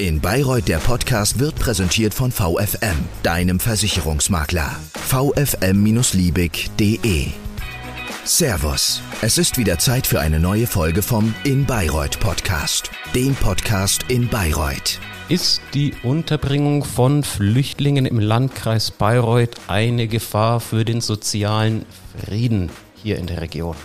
In Bayreuth der Podcast wird präsentiert von VFM, deinem Versicherungsmakler. vfm-liebig.de Servus, es ist wieder Zeit für eine neue Folge vom In Bayreuth Podcast, dem Podcast in Bayreuth. Ist die Unterbringung von Flüchtlingen im Landkreis Bayreuth eine Gefahr für den sozialen Frieden hier in der Region?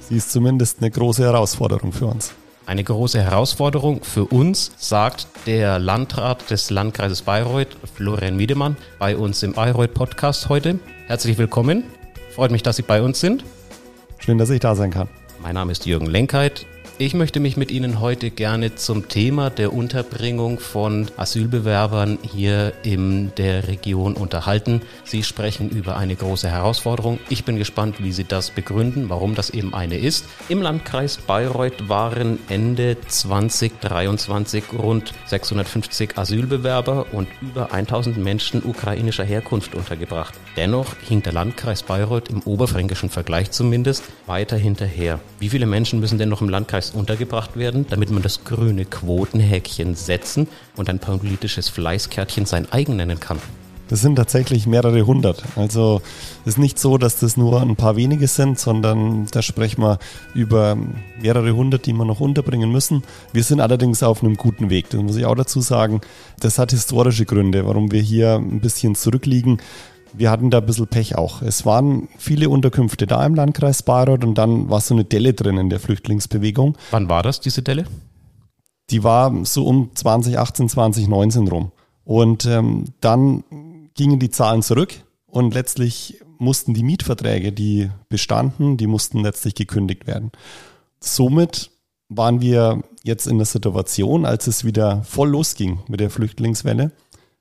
Sie ist zumindest eine große Herausforderung für uns. Eine große Herausforderung für uns, sagt der Landrat des Landkreises Bayreuth, Florian Wiedemann, bei uns im Bayreuth Podcast heute. Herzlich willkommen. Freut mich, dass Sie bei uns sind. Schön, dass ich da sein kann. Mein Name ist Jürgen Lenkheit. Ich möchte mich mit Ihnen heute gerne zum Thema der Unterbringung von Asylbewerbern hier in der Region unterhalten. Sie sprechen über eine große Herausforderung. Ich bin gespannt, wie Sie das begründen, warum das eben eine ist. Im Landkreis Bayreuth waren Ende 2023 rund 650 Asylbewerber und über 1000 Menschen ukrainischer Herkunft untergebracht. Dennoch hinkt der Landkreis Bayreuth im oberfränkischen Vergleich zumindest weiter hinterher. Wie viele Menschen müssen denn noch im Landkreis Fleiß untergebracht werden, damit man das grüne Quotenhäkchen setzen und ein politisches Fleißkärtchen sein eigen nennen kann. Das sind tatsächlich mehrere hundert. Also es ist nicht so, dass das nur ein paar wenige sind, sondern da sprechen wir über mehrere hundert, die wir noch unterbringen müssen. Wir sind allerdings auf einem guten Weg. Das muss ich auch dazu sagen. Das hat historische Gründe, warum wir hier ein bisschen zurückliegen wir hatten da ein bisschen Pech auch. Es waren viele Unterkünfte da im Landkreis Bayreuth und dann war so eine Delle drin in der Flüchtlingsbewegung. Wann war das, diese Delle? Die war so um 2018, 2019 rum. Und ähm, dann gingen die Zahlen zurück und letztlich mussten die Mietverträge, die bestanden, die mussten letztlich gekündigt werden. Somit waren wir jetzt in der Situation, als es wieder voll losging mit der Flüchtlingswelle,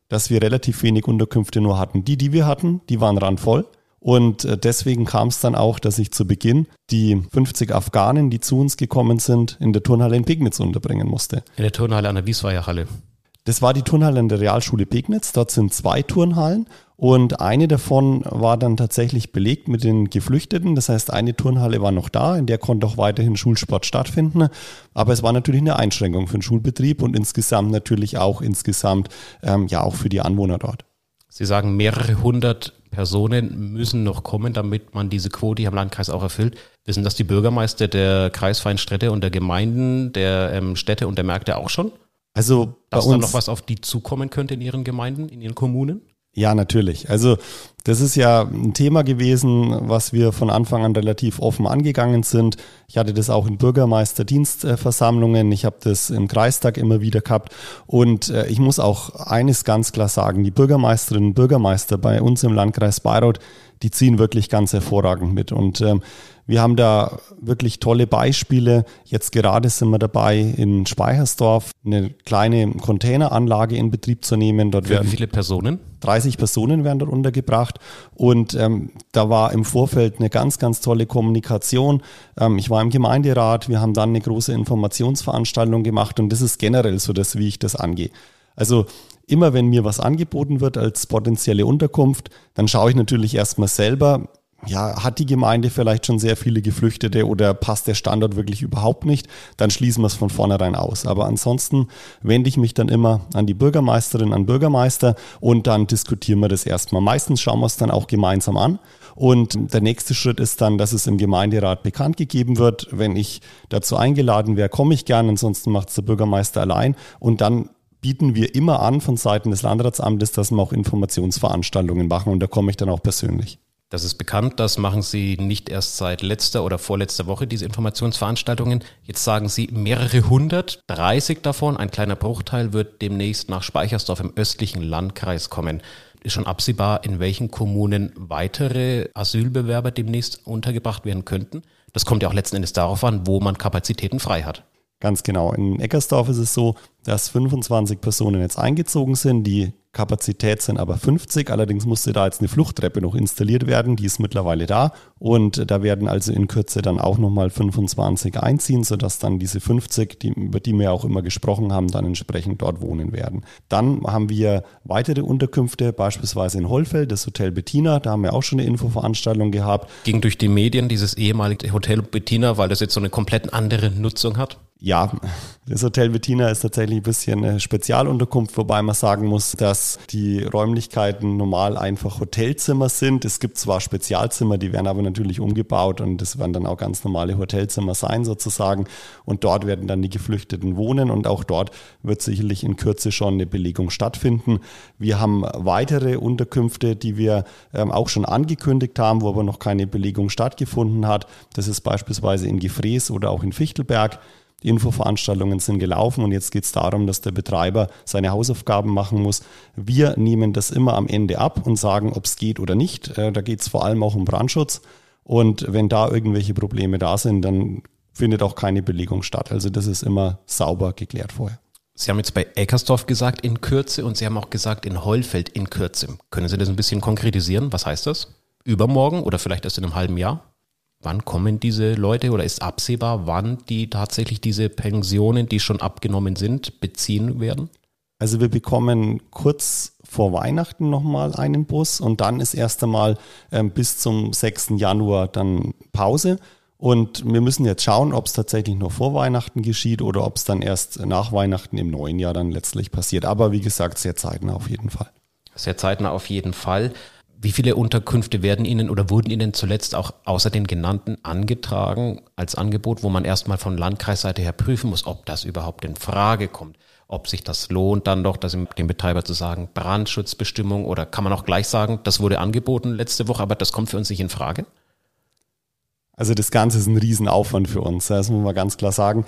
dass wir relativ wenig Unterkünfte nur hatten. Die, die wir hatten, die waren randvoll. Und äh, deswegen kam es dann auch, dass ich zu Beginn die 50 Afghanen, die zu uns gekommen sind, in der Turnhalle in Pegnitz unterbringen musste. In der Turnhalle an der Wiesweier Halle. Das war die Turnhalle in der Realschule Pegnitz. Dort sind zwei Turnhallen und eine davon war dann tatsächlich belegt mit den Geflüchteten. Das heißt, eine Turnhalle war noch da, in der konnte auch weiterhin Schulsport stattfinden. Aber es war natürlich eine Einschränkung für den Schulbetrieb und insgesamt natürlich auch insgesamt ähm, ja auch für die Anwohner dort. Sie sagen, mehrere hundert Personen müssen noch kommen, damit man diese Quote hier im Landkreis auch erfüllt. Wissen das die Bürgermeister der kreisfreien Städte und der Gemeinden, der ähm, Städte und der Märkte auch schon? Also dass da noch was auf die zukommen könnte in ihren Gemeinden, in ihren Kommunen? Ja, natürlich. Also das ist ja ein Thema gewesen, was wir von Anfang an relativ offen angegangen sind. Ich hatte das auch in Bürgermeisterdienstversammlungen, ich habe das im Kreistag immer wieder gehabt und äh, ich muss auch eines ganz klar sagen, die Bürgermeisterinnen und Bürgermeister bei uns im Landkreis Bayreuth, die ziehen wirklich ganz hervorragend mit und ähm, wir haben da wirklich tolle Beispiele. Jetzt gerade sind wir dabei, in Speichersdorf eine kleine Containeranlage in Betrieb zu nehmen. Dort Für wie viele Personen? 30 Personen werden dort untergebracht. Und ähm, da war im Vorfeld eine ganz, ganz tolle Kommunikation. Ähm, ich war im Gemeinderat, wir haben dann eine große Informationsveranstaltung gemacht und das ist generell so das, wie ich das angehe. Also immer wenn mir was angeboten wird als potenzielle Unterkunft, dann schaue ich natürlich erstmal selber, ja, hat die Gemeinde vielleicht schon sehr viele Geflüchtete oder passt der Standort wirklich überhaupt nicht, dann schließen wir es von vornherein aus. Aber ansonsten wende ich mich dann immer an die Bürgermeisterin, an Bürgermeister und dann diskutieren wir das erstmal. Meistens schauen wir es dann auch gemeinsam an. Und der nächste Schritt ist dann, dass es im Gemeinderat bekannt gegeben wird. Wenn ich dazu eingeladen wäre, komme ich gern, ansonsten macht es der Bürgermeister allein. Und dann bieten wir immer an von Seiten des Landratsamtes, dass wir auch Informationsveranstaltungen machen und da komme ich dann auch persönlich. Das ist bekannt, das machen Sie nicht erst seit letzter oder vorletzter Woche, diese Informationsveranstaltungen. Jetzt sagen Sie mehrere hundert, 30 davon, ein kleiner Bruchteil wird demnächst nach Speichersdorf im östlichen Landkreis kommen. Ist schon absehbar, in welchen Kommunen weitere Asylbewerber demnächst untergebracht werden könnten? Das kommt ja auch letzten Endes darauf an, wo man Kapazitäten frei hat. Ganz genau. In Eckersdorf ist es so, dass 25 Personen jetzt eingezogen sind, die Kapazität sind aber 50. Allerdings musste da jetzt eine Fluchttreppe noch installiert werden. Die ist mittlerweile da. Und da werden also in Kürze dann auch nochmal 25 einziehen, sodass dann diese 50, die, über die wir auch immer gesprochen haben, dann entsprechend dort wohnen werden. Dann haben wir weitere Unterkünfte, beispielsweise in Hollfeld, das Hotel Bettina. Da haben wir auch schon eine Infoveranstaltung gehabt. Ging durch die Medien dieses ehemalige Hotel Bettina, weil das jetzt so eine komplett andere Nutzung hat? Ja, das Hotel Bettina ist tatsächlich ein bisschen eine Spezialunterkunft, wobei man sagen muss, dass die Räumlichkeiten normal einfach Hotelzimmer sind. Es gibt zwar Spezialzimmer, die werden aber natürlich umgebaut und das werden dann auch ganz normale Hotelzimmer sein sozusagen. Und dort werden dann die Geflüchteten wohnen und auch dort wird sicherlich in Kürze schon eine Belegung stattfinden. Wir haben weitere Unterkünfte, die wir ähm, auch schon angekündigt haben, wo aber noch keine Belegung stattgefunden hat. Das ist beispielsweise in Gefrees oder auch in Fichtelberg. Infoveranstaltungen sind gelaufen und jetzt geht es darum, dass der Betreiber seine Hausaufgaben machen muss. Wir nehmen das immer am Ende ab und sagen, ob es geht oder nicht. Äh, da geht es vor allem auch um Brandschutz. Und wenn da irgendwelche Probleme da sind, dann findet auch keine Belegung statt. Also das ist immer sauber geklärt vorher. Sie haben jetzt bei Eckersdorf gesagt in Kürze und Sie haben auch gesagt in Heulfeld in Kürze. Können Sie das ein bisschen konkretisieren? Was heißt das? Übermorgen oder vielleicht erst in einem halben Jahr? Wann kommen diese Leute oder ist absehbar, wann die tatsächlich diese Pensionen, die schon abgenommen sind, beziehen werden? Also wir bekommen kurz vor Weihnachten nochmal einen Bus und dann ist erst einmal ähm, bis zum 6. Januar dann Pause. Und wir müssen jetzt schauen, ob es tatsächlich nur vor Weihnachten geschieht oder ob es dann erst nach Weihnachten im neuen Jahr dann letztlich passiert. Aber wie gesagt, sehr zeitnah auf jeden Fall. Sehr zeitnah auf jeden Fall. Wie viele Unterkünfte werden Ihnen oder wurden Ihnen zuletzt auch außer den genannten angetragen als Angebot, wo man erstmal von Landkreisseite her prüfen muss, ob das überhaupt in Frage kommt? Ob sich das lohnt, dann doch, das dem Betreiber zu sagen, Brandschutzbestimmung oder kann man auch gleich sagen, das wurde angeboten letzte Woche, aber das kommt für uns nicht in Frage? Also das Ganze ist ein Riesenaufwand für uns, das muss man ganz klar sagen.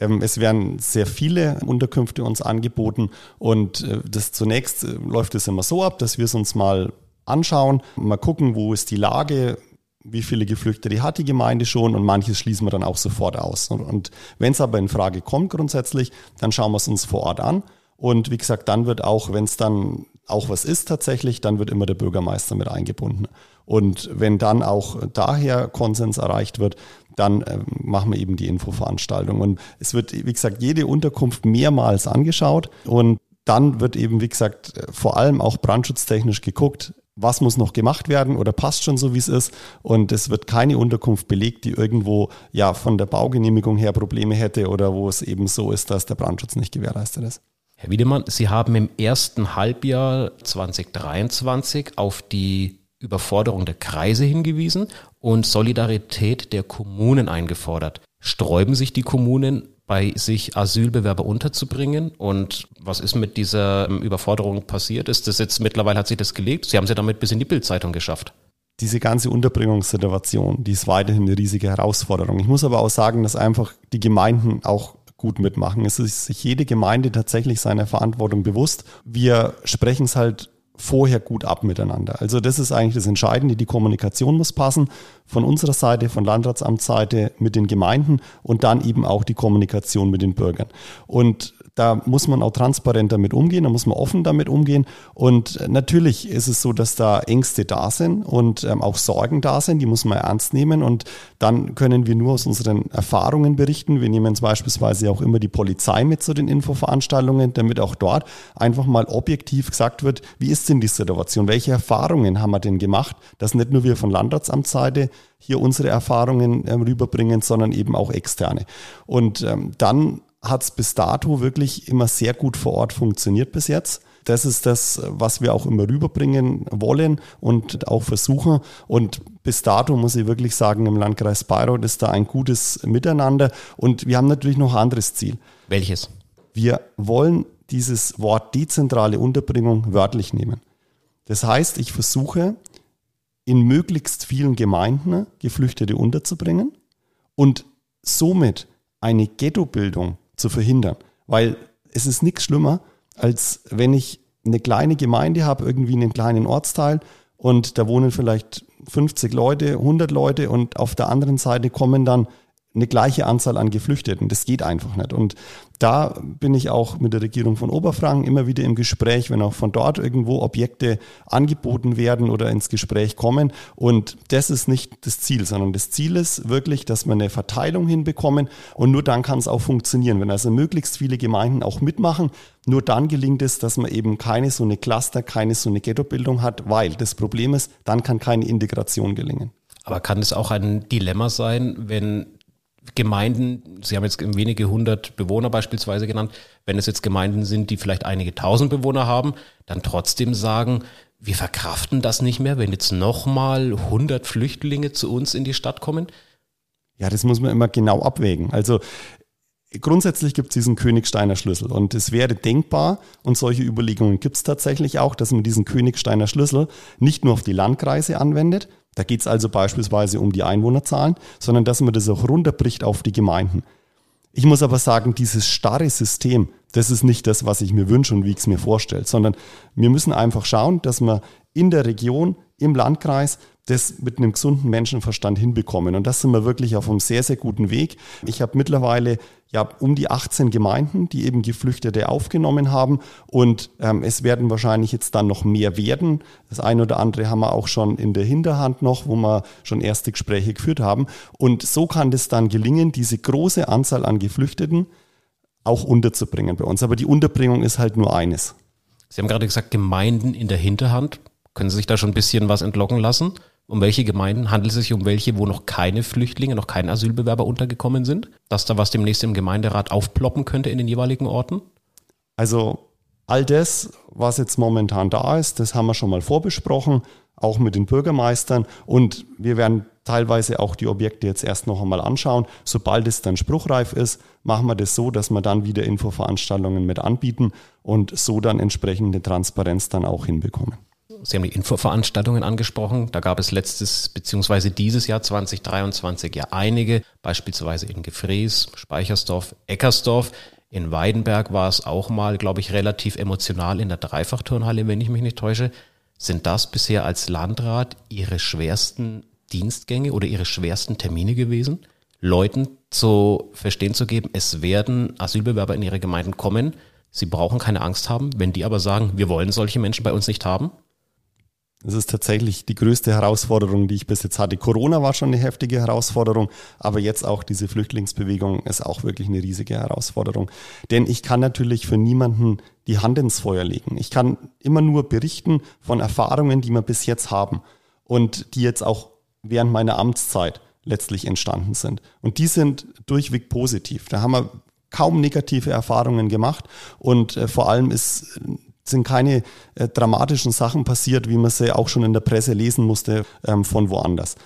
Ähm, es werden sehr viele Unterkünfte uns angeboten und äh, das zunächst äh, läuft es immer so ab, dass wir es uns mal anschauen, mal gucken, wo ist die Lage, wie viele Geflüchtete hat die Gemeinde schon und manches schließen wir dann auch sofort aus. Und wenn es aber in Frage kommt grundsätzlich, dann schauen wir es uns vor Ort an. Und wie gesagt, dann wird auch, wenn es dann auch was ist tatsächlich, dann wird immer der Bürgermeister mit eingebunden. Und wenn dann auch daher Konsens erreicht wird, dann äh, machen wir eben die Infoveranstaltung. Und es wird, wie gesagt, jede Unterkunft mehrmals angeschaut und dann wird eben, wie gesagt, vor allem auch brandschutztechnisch geguckt, was muss noch gemacht werden oder passt schon so, wie es ist. Und es wird keine Unterkunft belegt, die irgendwo ja von der Baugenehmigung her Probleme hätte oder wo es eben so ist, dass der Brandschutz nicht gewährleistet ist. Herr Wiedemann, Sie haben im ersten Halbjahr 2023 auf die Überforderung der Kreise hingewiesen und Solidarität der Kommunen eingefordert. Sträuben sich die Kommunen bei sich Asylbewerber unterzubringen. Und was ist mit dieser ähm, Überforderung passiert? Ist das jetzt mittlerweile hat sich das gelegt? Sie haben sie damit bis in die Bildzeitung geschafft. Diese ganze Unterbringungssituation, die ist weiterhin eine riesige Herausforderung. Ich muss aber auch sagen, dass einfach die Gemeinden auch gut mitmachen. Es ist sich jede Gemeinde tatsächlich seiner Verantwortung bewusst. Wir sprechen es halt vorher gut ab miteinander. Also das ist eigentlich das Entscheidende. Die Kommunikation muss passen von unserer Seite, von Landratsamtsseite mit den Gemeinden und dann eben auch die Kommunikation mit den Bürgern. Und da muss man auch transparent damit umgehen, da muss man offen damit umgehen. Und natürlich ist es so, dass da Ängste da sind und ähm, auch Sorgen da sind, die muss man ernst nehmen. Und dann können wir nur aus unseren Erfahrungen berichten. Wir nehmen beispielsweise auch immer die Polizei mit zu den Infoveranstaltungen, damit auch dort einfach mal objektiv gesagt wird, wie ist denn die Situation? Welche Erfahrungen haben wir denn gemacht? Dass nicht nur wir von Landratsamtsseite hier unsere Erfahrungen ähm, rüberbringen, sondern eben auch externe. Und ähm, dann hat es bis dato wirklich immer sehr gut vor Ort funktioniert bis jetzt. Das ist das, was wir auch immer rüberbringen wollen und auch versuchen. Und bis dato muss ich wirklich sagen, im Landkreis Bayreuth ist da ein gutes Miteinander. Und wir haben natürlich noch ein anderes Ziel. Welches? Wir wollen dieses Wort dezentrale Unterbringung wörtlich nehmen. Das heißt, ich versuche in möglichst vielen Gemeinden Geflüchtete unterzubringen und somit eine Ghettobildung zu verhindern. Weil es ist nichts schlimmer, als wenn ich eine kleine Gemeinde habe, irgendwie einen kleinen Ortsteil und da wohnen vielleicht 50 Leute, 100 Leute und auf der anderen Seite kommen dann eine gleiche Anzahl an Geflüchteten. Das geht einfach nicht. Und da bin ich auch mit der Regierung von Oberfranken immer wieder im Gespräch, wenn auch von dort irgendwo Objekte angeboten werden oder ins Gespräch kommen. Und das ist nicht das Ziel, sondern das Ziel ist wirklich, dass wir eine Verteilung hinbekommen. Und nur dann kann es auch funktionieren. Wenn also möglichst viele Gemeinden auch mitmachen, nur dann gelingt es, dass man eben keine so eine Cluster, keine so eine Ghettobildung hat, weil das Problem ist, dann kann keine Integration gelingen. Aber kann es auch ein Dilemma sein, wenn Gemeinden, Sie haben jetzt wenige hundert Bewohner beispielsweise genannt, wenn es jetzt Gemeinden sind, die vielleicht einige tausend Bewohner haben, dann trotzdem sagen, wir verkraften das nicht mehr, wenn jetzt nochmal 100 Flüchtlinge zu uns in die Stadt kommen? Ja, das muss man immer genau abwägen. Also grundsätzlich gibt es diesen Königsteiner Schlüssel und es wäre denkbar, und solche Überlegungen gibt es tatsächlich auch, dass man diesen Königsteiner Schlüssel nicht nur auf die Landkreise anwendet, da geht es also beispielsweise um die Einwohnerzahlen, sondern dass man das auch runterbricht auf die Gemeinden. Ich muss aber sagen, dieses starre System, das ist nicht das, was ich mir wünsche und wie ich es mir vorstelle, sondern wir müssen einfach schauen, dass wir in der Region, im Landkreis das mit einem gesunden Menschenverstand hinbekommen. Und das sind wir wirklich auf einem sehr, sehr guten Weg. Ich habe mittlerweile ja um die 18 Gemeinden, die eben Geflüchtete aufgenommen haben. Und ähm, es werden wahrscheinlich jetzt dann noch mehr werden. Das eine oder andere haben wir auch schon in der Hinterhand noch, wo wir schon erste Gespräche geführt haben. Und so kann es dann gelingen, diese große Anzahl an Geflüchteten auch unterzubringen bei uns. Aber die Unterbringung ist halt nur eines. Sie haben gerade gesagt, Gemeinden in der Hinterhand. Können Sie sich da schon ein bisschen was entlocken lassen? Um welche Gemeinden handelt es sich, um welche, wo noch keine Flüchtlinge, noch keine Asylbewerber untergekommen sind? Dass da was demnächst im Gemeinderat aufploppen könnte in den jeweiligen Orten? Also all das, was jetzt momentan da ist, das haben wir schon mal vorbesprochen, auch mit den Bürgermeistern. Und wir werden teilweise auch die Objekte jetzt erst noch einmal anschauen. Sobald es dann spruchreif ist, machen wir das so, dass wir dann wieder Infoveranstaltungen mit anbieten und so dann entsprechende Transparenz dann auch hinbekommen. Sie haben die Infoveranstaltungen angesprochen. Da gab es letztes beziehungsweise dieses Jahr 2023 ja einige, beispielsweise in Gefrees, Speichersdorf, Eckersdorf. In Weidenberg war es auch mal, glaube ich, relativ emotional in der Dreifachturnhalle, wenn ich mich nicht täusche. Sind das bisher als Landrat Ihre schwersten Dienstgänge oder Ihre schwersten Termine gewesen? Leuten zu verstehen zu geben, es werden Asylbewerber in ihre Gemeinden kommen. Sie brauchen keine Angst haben. Wenn die aber sagen, wir wollen solche Menschen bei uns nicht haben, das ist tatsächlich die größte Herausforderung, die ich bis jetzt hatte. Corona war schon eine heftige Herausforderung, aber jetzt auch diese Flüchtlingsbewegung ist auch wirklich eine riesige Herausforderung. Denn ich kann natürlich für niemanden die Hand ins Feuer legen. Ich kann immer nur berichten von Erfahrungen, die wir bis jetzt haben und die jetzt auch während meiner Amtszeit letztlich entstanden sind. Und die sind durchweg positiv. Da haben wir kaum negative Erfahrungen gemacht und äh, vor allem ist sind keine äh, dramatischen Sachen passiert, wie man sie auch schon in der Presse lesen musste ähm, von woanders.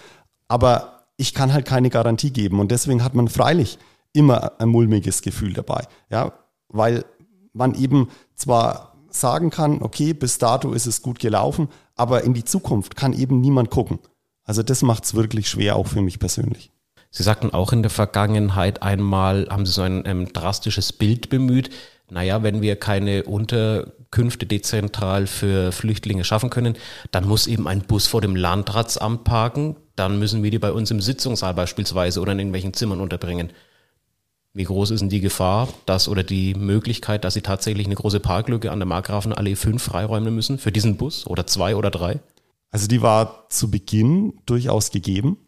Aber ich kann halt keine Garantie geben und deswegen hat man freilich immer ein mulmiges Gefühl dabei, ja, weil man eben zwar sagen kann, okay, bis dato ist es gut gelaufen, aber in die Zukunft kann eben niemand gucken. Also das macht es wirklich schwer, auch für mich persönlich. Sie sagten auch in der Vergangenheit einmal, haben Sie so ein ähm, drastisches Bild bemüht. Naja, wenn wir keine Unterkünfte dezentral für Flüchtlinge schaffen können, dann muss eben ein Bus vor dem Landratsamt parken. Dann müssen wir die bei uns im Sitzungssaal beispielsweise oder in irgendwelchen Zimmern unterbringen. Wie groß ist denn die Gefahr, dass oder die Möglichkeit, dass Sie tatsächlich eine große Parklücke an der Markgrafenallee 5 freiräumen müssen für diesen Bus oder zwei oder drei? Also die war zu Beginn durchaus gegeben.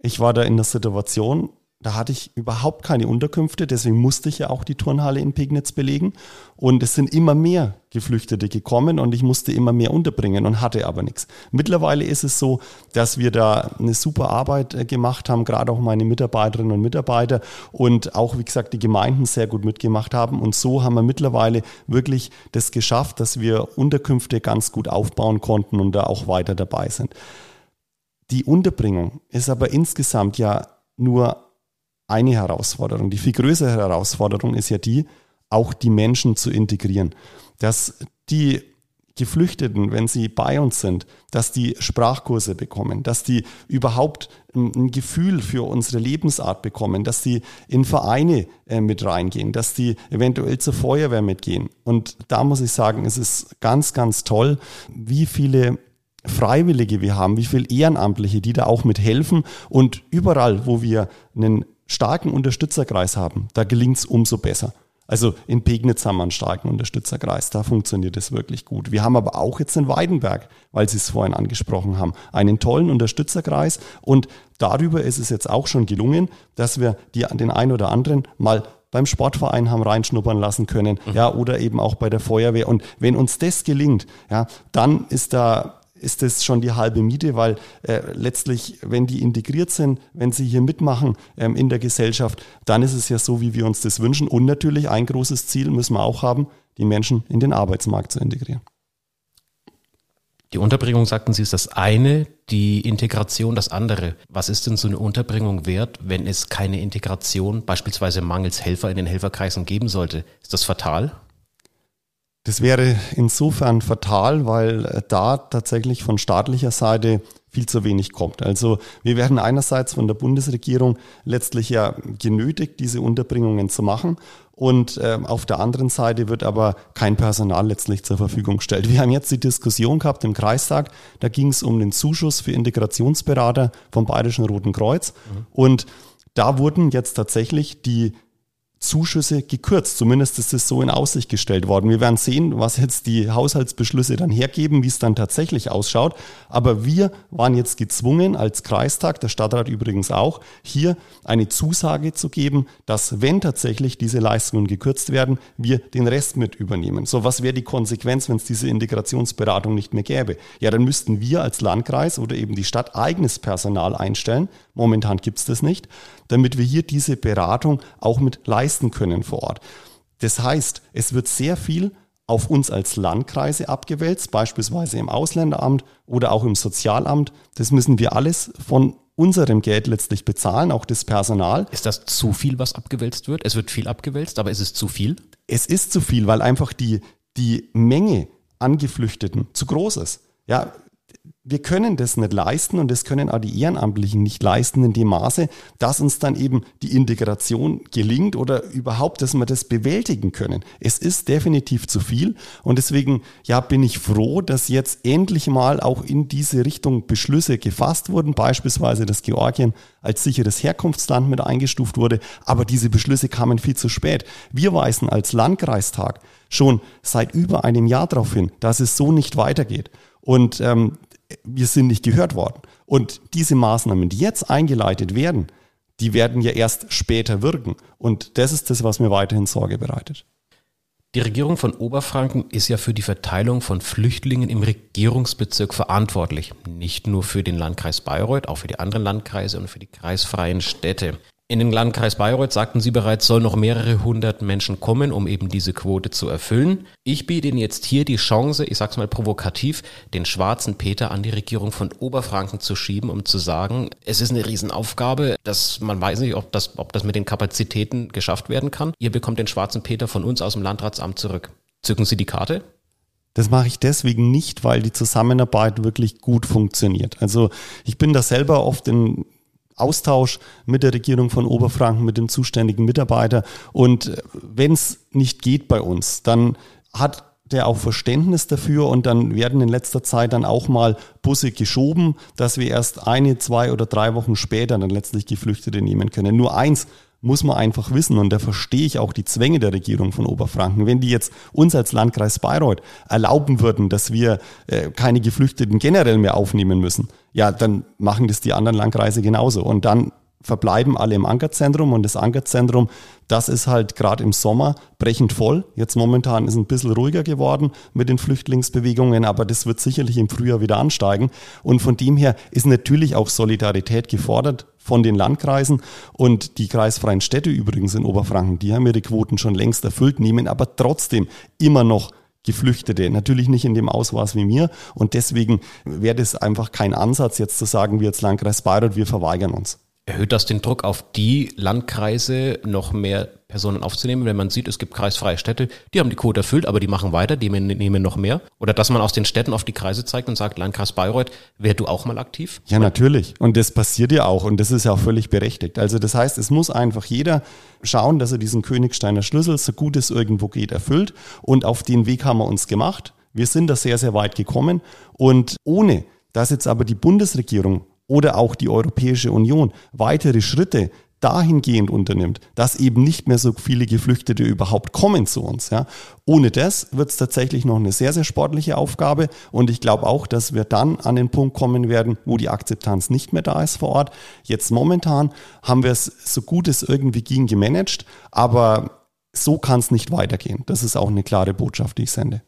Ich war da in der Situation, da hatte ich überhaupt keine Unterkünfte, deswegen musste ich ja auch die Turnhalle in Pegnitz belegen. Und es sind immer mehr Geflüchtete gekommen und ich musste immer mehr unterbringen und hatte aber nichts. Mittlerweile ist es so, dass wir da eine super Arbeit äh, gemacht haben, gerade auch meine Mitarbeiterinnen und Mitarbeiter und auch, wie gesagt, die Gemeinden sehr gut mitgemacht haben. Und so haben wir mittlerweile wirklich das geschafft, dass wir Unterkünfte ganz gut aufbauen konnten und da auch weiter dabei sind. Die Unterbringung ist aber insgesamt ja nur eine Herausforderung. Die viel größere Herausforderung ist ja die, auch die Menschen zu integrieren. Dass die Geflüchteten, wenn sie bei uns sind, dass die Sprachkurse bekommen, dass die überhaupt ein Gefühl für unsere Lebensart bekommen, dass die in Vereine äh, mit reingehen, dass die eventuell zur Feuerwehr mitgehen. Und da muss ich sagen, es ist ganz, ganz toll, wie viele Freiwillige wir haben, wie viele Ehrenamtliche, die da auch mithelfen. Und überall, wo wir einen starken Unterstützerkreis haben, da gelingt es umso besser. Also in Pegnitz haben wir einen starken Unterstützerkreis, da funktioniert es wirklich gut. Wir haben aber auch jetzt in Weidenberg, weil Sie es vorhin angesprochen haben, einen tollen Unterstützerkreis und darüber ist es jetzt auch schon gelungen, dass wir die, den einen oder anderen mal beim Sportverein haben reinschnuppern lassen können, mhm. ja, oder eben auch bei der Feuerwehr. Und wenn uns das gelingt, ja, dann ist da ist das schon die halbe Miete, weil äh, letztlich, wenn die integriert sind, wenn sie hier mitmachen ähm, in der Gesellschaft, dann ist es ja so, wie wir uns das wünschen. Und natürlich ein großes Ziel müssen wir auch haben, die Menschen in den Arbeitsmarkt zu integrieren. Die Unterbringung, sagten Sie, ist das eine, die Integration das andere. Was ist denn so eine Unterbringung wert, wenn es keine Integration, beispielsweise mangels Helfer in den Helferkreisen geben sollte? Ist das fatal? Das wäre insofern fatal, weil äh, da tatsächlich von staatlicher Seite viel zu wenig kommt. Also wir werden einerseits von der Bundesregierung letztlich ja genötigt, diese Unterbringungen zu machen. Und äh, auf der anderen Seite wird aber kein Personal letztlich zur Verfügung gestellt. Wir haben jetzt die Diskussion gehabt im Kreistag, da ging es um den Zuschuss für Integrationsberater vom Bayerischen Roten Kreuz. Mhm. Und da wurden jetzt tatsächlich die Zuschüsse gekürzt. Zumindest ist es so in Aussicht gestellt worden. Wir werden sehen, was jetzt die Haushaltsbeschlüsse dann hergeben, wie es dann tatsächlich ausschaut. Aber wir waren jetzt gezwungen, als Kreistag, der Stadtrat übrigens auch, hier eine Zusage zu geben, dass wenn tatsächlich diese Leistungen gekürzt werden, wir den Rest mit übernehmen. So, was wäre die Konsequenz, wenn es diese Integrationsberatung nicht mehr gäbe? Ja, dann müssten wir als Landkreis oder eben die Stadt eigenes Personal einstellen. Momentan gibt es das nicht damit wir hier diese Beratung auch mit leisten können vor Ort. Das heißt, es wird sehr viel auf uns als Landkreise abgewälzt, beispielsweise im Ausländeramt oder auch im Sozialamt. Das müssen wir alles von unserem Geld letztlich bezahlen, auch das Personal. Ist das zu viel, was abgewälzt wird? Es wird viel abgewälzt, aber ist es zu viel? Es ist zu viel, weil einfach die, die Menge an Geflüchteten zu groß ist. Ja, wir können das nicht leisten und das können auch die Ehrenamtlichen nicht leisten in dem Maße, dass uns dann eben die Integration gelingt oder überhaupt, dass wir das bewältigen können. Es ist definitiv zu viel und deswegen ja bin ich froh, dass jetzt endlich mal auch in diese Richtung Beschlüsse gefasst wurden, beispielsweise dass Georgien als sicheres Herkunftsland mit eingestuft wurde, aber diese Beschlüsse kamen viel zu spät. Wir weisen als Landkreistag schon seit über einem Jahr darauf hin, dass es so nicht weitergeht. Und ähm, wir sind nicht gehört worden. Und diese Maßnahmen, die jetzt eingeleitet werden, die werden ja erst später wirken. Und das ist das, was mir weiterhin Sorge bereitet. Die Regierung von Oberfranken ist ja für die Verteilung von Flüchtlingen im Regierungsbezirk verantwortlich. Nicht nur für den Landkreis Bayreuth, auch für die anderen Landkreise und für die kreisfreien Städte. In den Landkreis Bayreuth, sagten Sie bereits, soll noch mehrere hundert Menschen kommen, um eben diese Quote zu erfüllen. Ich biete Ihnen jetzt hier die Chance, ich sag's mal provokativ, den schwarzen Peter an die Regierung von Oberfranken zu schieben, um zu sagen, es ist eine Riesenaufgabe, dass man weiß nicht, ob das, ob das mit den Kapazitäten geschafft werden kann. Ihr bekommt den schwarzen Peter von uns aus dem Landratsamt zurück. Zücken Sie die Karte? Das mache ich deswegen nicht, weil die Zusammenarbeit wirklich gut funktioniert. Also ich bin da selber oft in Austausch mit der Regierung von Oberfranken, mit dem zuständigen Mitarbeiter. Und äh, wenn es nicht geht bei uns, dann hat der auch Verständnis dafür und dann werden in letzter Zeit dann auch mal Busse geschoben, dass wir erst eine, zwei oder drei Wochen später dann letztlich Geflüchtete nehmen können. Nur eins muss man einfach wissen und da verstehe ich auch die Zwänge der Regierung von Oberfranken. Wenn die jetzt uns als Landkreis Bayreuth erlauben würden, dass wir äh, keine Geflüchteten generell mehr aufnehmen müssen, ja, dann machen das die anderen Landkreise genauso. Und dann verbleiben alle im Ankerzentrum und das Ankerzentrum, das ist halt gerade im Sommer brechend voll. Jetzt momentan ist ein bisschen ruhiger geworden mit den Flüchtlingsbewegungen, aber das wird sicherlich im Frühjahr wieder ansteigen. Und von dem her ist natürlich auch Solidarität gefordert von den Landkreisen und die kreisfreien Städte übrigens in Oberfranken, die haben ihre Quoten schon längst erfüllt, nehmen aber trotzdem immer noch Geflüchtete. Natürlich nicht in dem Ausmaß wie mir. Und deswegen wäre das einfach kein Ansatz, jetzt zu sagen, wir als Landkreis Bayreuth, wir verweigern uns. Erhöht das den Druck auf die Landkreise, noch mehr Personen aufzunehmen, wenn man sieht, es gibt kreisfreie Städte, die haben die Quote erfüllt, aber die machen weiter, die nehmen noch mehr? Oder dass man aus den Städten auf die Kreise zeigt und sagt, Landkreis Bayreuth, wär du auch mal aktiv? Ja, natürlich. Und das passiert ja auch und das ist ja auch völlig berechtigt. Also das heißt, es muss einfach jeder schauen, dass er diesen Königsteiner Schlüssel, so gut es irgendwo geht, erfüllt. Und auf den Weg haben wir uns gemacht. Wir sind da sehr, sehr weit gekommen. Und ohne dass jetzt aber die Bundesregierung oder auch die Europäische Union weitere Schritte dahingehend unternimmt, dass eben nicht mehr so viele Geflüchtete überhaupt kommen zu uns. Ja. Ohne das wird es tatsächlich noch eine sehr, sehr sportliche Aufgabe und ich glaube auch, dass wir dann an den Punkt kommen werden, wo die Akzeptanz nicht mehr da ist vor Ort. Jetzt momentan haben wir es so gut es irgendwie ging gemanagt, aber so kann es nicht weitergehen. Das ist auch eine klare Botschaft, die ich sende.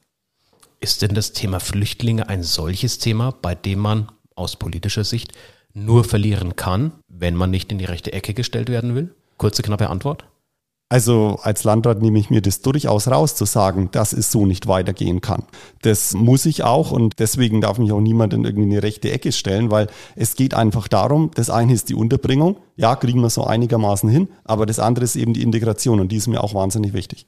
Ist denn das Thema Flüchtlinge ein solches Thema, bei dem man aus politischer Sicht nur verlieren kann, wenn man nicht in die rechte Ecke gestellt werden will? Kurze, knappe Antwort. Also als Landrat nehme ich mir das durchaus raus zu sagen, dass es so nicht weitergehen kann. Das muss ich auch und deswegen darf mich auch niemand in irgendeine rechte Ecke stellen, weil es geht einfach darum, das eine ist die Unterbringung, ja, kriegen wir so einigermaßen hin, aber das andere ist eben die Integration und die ist mir auch wahnsinnig wichtig.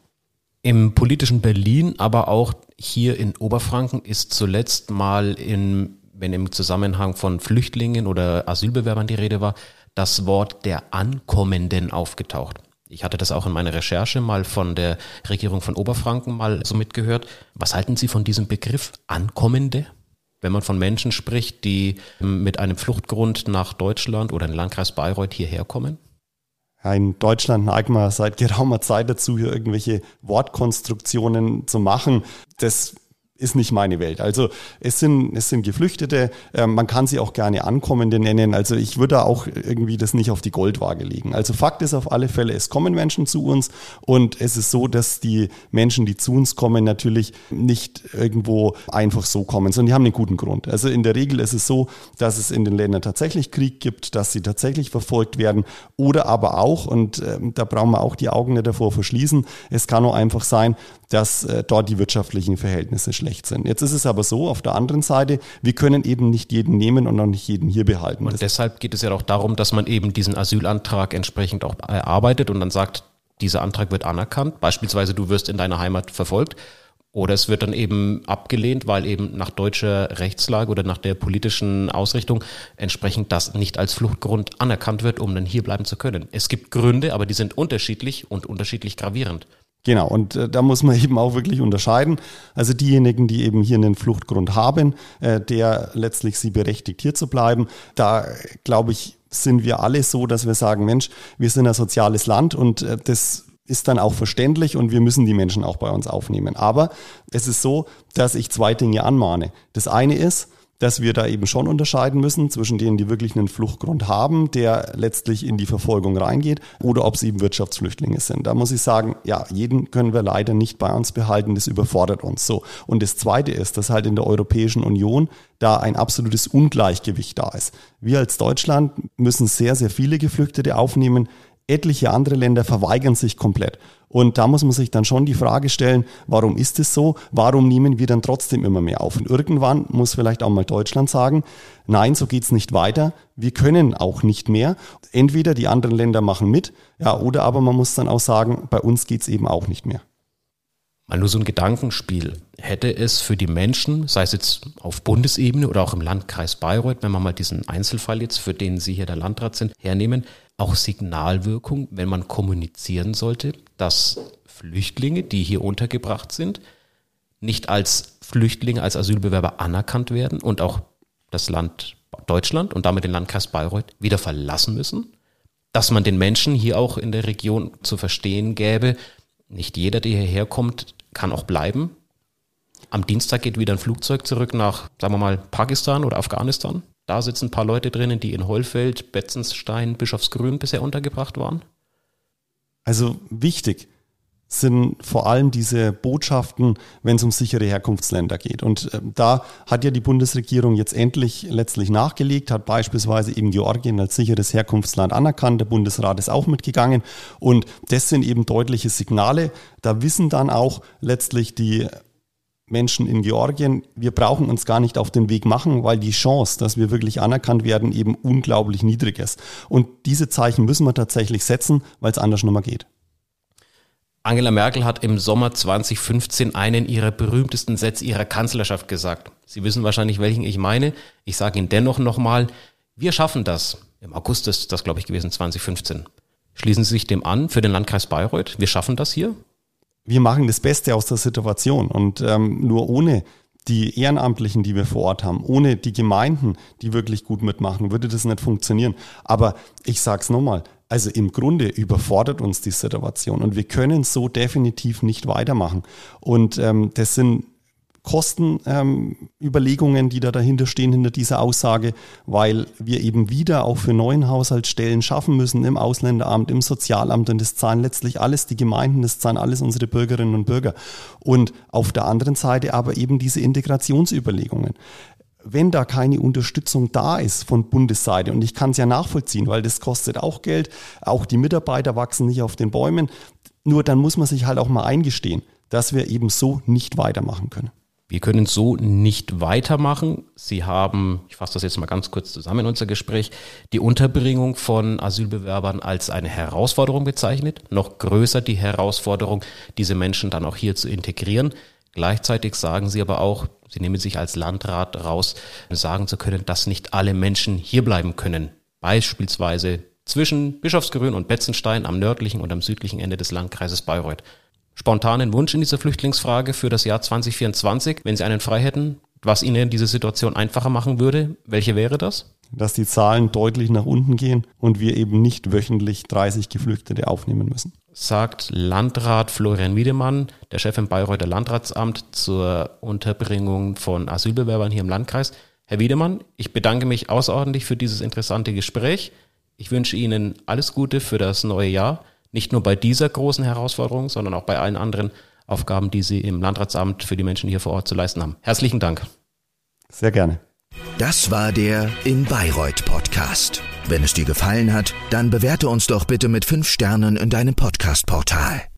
Im politischen Berlin, aber auch hier in Oberfranken ist zuletzt mal in, wenn im Zusammenhang von Flüchtlingen oder Asylbewerbern die Rede war, das Wort der Ankommenden aufgetaucht. Ich hatte das auch in meiner Recherche mal von der Regierung von Oberfranken mal so mitgehört. Was halten Sie von diesem Begriff Ankommende? Wenn man von Menschen spricht, die mit einem Fluchtgrund nach Deutschland oder in Landkreis Bayreuth hierher kommen? In Deutschland neigt man seit geraumer Zeit dazu, hier irgendwelche Wortkonstruktionen zu machen. Das ist nicht meine Welt. Also es sind, es sind Geflüchtete, äh, man kann sie auch gerne Ankommende nennen. Also ich würde da auch irgendwie das nicht auf die Goldwaage legen. Also Fakt ist auf alle Fälle, es kommen Menschen zu uns und es ist so, dass die Menschen, die zu uns kommen, natürlich nicht irgendwo einfach so kommen, sondern die haben einen guten Grund. Also in der Regel ist es so, dass es in den Ländern tatsächlich Krieg gibt, dass sie tatsächlich verfolgt werden oder aber auch, und äh, da brauchen wir auch die Augen nicht davor verschließen, es kann auch einfach sein, dass äh, dort die wirtschaftlichen Verhältnisse schlecht sind. Jetzt ist es aber so, auf der anderen Seite, wir können eben nicht jeden nehmen und auch nicht jeden hier behalten. Und das deshalb geht es ja auch darum, dass man eben diesen Asylantrag entsprechend auch erarbeitet und dann sagt, dieser Antrag wird anerkannt. Beispielsweise du wirst in deiner Heimat verfolgt. Oder es wird dann eben abgelehnt, weil eben nach deutscher Rechtslage oder nach der politischen Ausrichtung entsprechend das nicht als Fluchtgrund anerkannt wird, um dann hier bleiben zu können. Es gibt Gründe, aber die sind unterschiedlich und unterschiedlich gravierend. Genau, und äh, da muss man eben auch wirklich unterscheiden. Also diejenigen, die eben hier einen Fluchtgrund haben, äh, der letztlich sie berechtigt, hier zu bleiben, da glaube ich, sind wir alle so, dass wir sagen, Mensch, wir sind ein soziales Land und äh, das ist dann auch verständlich und wir müssen die Menschen auch bei uns aufnehmen. Aber es ist so, dass ich zwei Dinge anmahne. Das eine ist, dass wir da eben schon unterscheiden müssen zwischen denen, die wirklich einen Fluchtgrund haben, der letztlich in die Verfolgung reingeht, oder ob sie eben Wirtschaftsflüchtlinge sind. Da muss ich sagen, ja, jeden können wir leider nicht bei uns behalten, das überfordert uns so. Und das Zweite ist, dass halt in der Europäischen Union da ein absolutes Ungleichgewicht da ist. Wir als Deutschland müssen sehr, sehr viele Geflüchtete aufnehmen. Etliche andere Länder verweigern sich komplett. Und da muss man sich dann schon die Frage stellen, warum ist es so? Warum nehmen wir dann trotzdem immer mehr auf? Und irgendwann muss vielleicht auch mal Deutschland sagen, nein, so geht's nicht weiter. Wir können auch nicht mehr. Entweder die anderen Länder machen mit, ja, oder aber man muss dann auch sagen, bei uns geht's eben auch nicht mehr. Mal nur so ein Gedankenspiel. Hätte es für die Menschen, sei es jetzt auf Bundesebene oder auch im Landkreis Bayreuth, wenn wir mal diesen Einzelfall jetzt, für den Sie hier der Landrat sind, hernehmen, auch Signalwirkung, wenn man kommunizieren sollte, dass Flüchtlinge, die hier untergebracht sind, nicht als Flüchtlinge, als Asylbewerber anerkannt werden und auch das Land Deutschland und damit den Landkreis Bayreuth wieder verlassen müssen? Dass man den Menschen hier auch in der Region zu verstehen gäbe, nicht jeder, der hierher kommt, kann auch bleiben. Am Dienstag geht wieder ein Flugzeug zurück nach, sagen wir mal, Pakistan oder Afghanistan. Da sitzen ein paar Leute drinnen, die in Heulfeld, Betzenstein, Bischofsgrün bisher untergebracht waren. Also wichtig sind vor allem diese Botschaften, wenn es um sichere Herkunftsländer geht. Und äh, da hat ja die Bundesregierung jetzt endlich letztlich nachgelegt, hat beispielsweise eben Georgien als sicheres Herkunftsland anerkannt. Der Bundesrat ist auch mitgegangen. Und das sind eben deutliche Signale. Da wissen dann auch letztlich die Menschen in Georgien, wir brauchen uns gar nicht auf den Weg machen, weil die Chance, dass wir wirklich anerkannt werden, eben unglaublich niedrig ist. Und diese Zeichen müssen wir tatsächlich setzen, weil es anders nicht mehr geht. Angela Merkel hat im Sommer 2015 einen ihrer berühmtesten Sätze ihrer Kanzlerschaft gesagt. Sie wissen wahrscheinlich, welchen ich meine. Ich sage Ihnen dennoch nochmal, wir schaffen das. Im August ist das, glaube ich, gewesen, 2015. Schließen Sie sich dem an für den Landkreis Bayreuth. Wir schaffen das hier wir machen das Beste aus der Situation und ähm, nur ohne die Ehrenamtlichen, die wir vor Ort haben, ohne die Gemeinden, die wirklich gut mitmachen, würde das nicht funktionieren. Aber ich sage es nochmal, also im Grunde überfordert uns die Situation und wir können so definitiv nicht weitermachen. Und ähm, das sind Kostenüberlegungen, ähm, die da dahinter stehen, hinter dieser Aussage, weil wir eben wieder auch für neuen Haushaltsstellen schaffen müssen im Ausländeramt, im Sozialamt und das zahlen letztlich alles die Gemeinden, das zahlen alles unsere Bürgerinnen und Bürger. Und auf der anderen Seite aber eben diese Integrationsüberlegungen wenn da keine Unterstützung da ist von Bundesseite, und ich kann es ja nachvollziehen, weil das kostet auch Geld, auch die Mitarbeiter wachsen nicht auf den Bäumen, nur dann muss man sich halt auch mal eingestehen, dass wir eben so nicht weitermachen können. Wir können so nicht weitermachen. Sie haben, ich fasse das jetzt mal ganz kurz zusammen in unser Gespräch, die Unterbringung von Asylbewerbern als eine Herausforderung bezeichnet. Noch größer die Herausforderung, diese Menschen dann auch hier zu integrieren. Gleichzeitig sagen Sie aber auch, Sie nehmen sich als Landrat raus, sagen zu können, dass nicht alle Menschen hier bleiben können. Beispielsweise zwischen Bischofsgrün und Betzenstein am nördlichen und am südlichen Ende des Landkreises Bayreuth spontanen Wunsch in dieser Flüchtlingsfrage für das Jahr 2024, wenn Sie einen frei hätten, was Ihnen diese Situation einfacher machen würde? Welche wäre das? Dass die Zahlen deutlich nach unten gehen und wir eben nicht wöchentlich 30 Geflüchtete aufnehmen müssen. Sagt Landrat Florian Wiedemann, der Chef im Bayreuther Landratsamt zur Unterbringung von Asylbewerbern hier im Landkreis. Herr Wiedemann, ich bedanke mich außerordentlich für dieses interessante Gespräch. Ich wünsche Ihnen alles Gute für das neue Jahr nicht nur bei dieser großen Herausforderung, sondern auch bei allen anderen Aufgaben, die Sie im Landratsamt für die Menschen hier vor Ort zu leisten haben. Herzlichen Dank. Sehr gerne. Das war der In Bayreuth Podcast. Wenn es dir gefallen hat, dann bewerte uns doch bitte mit fünf Sternen in deinem Podcast-Portal.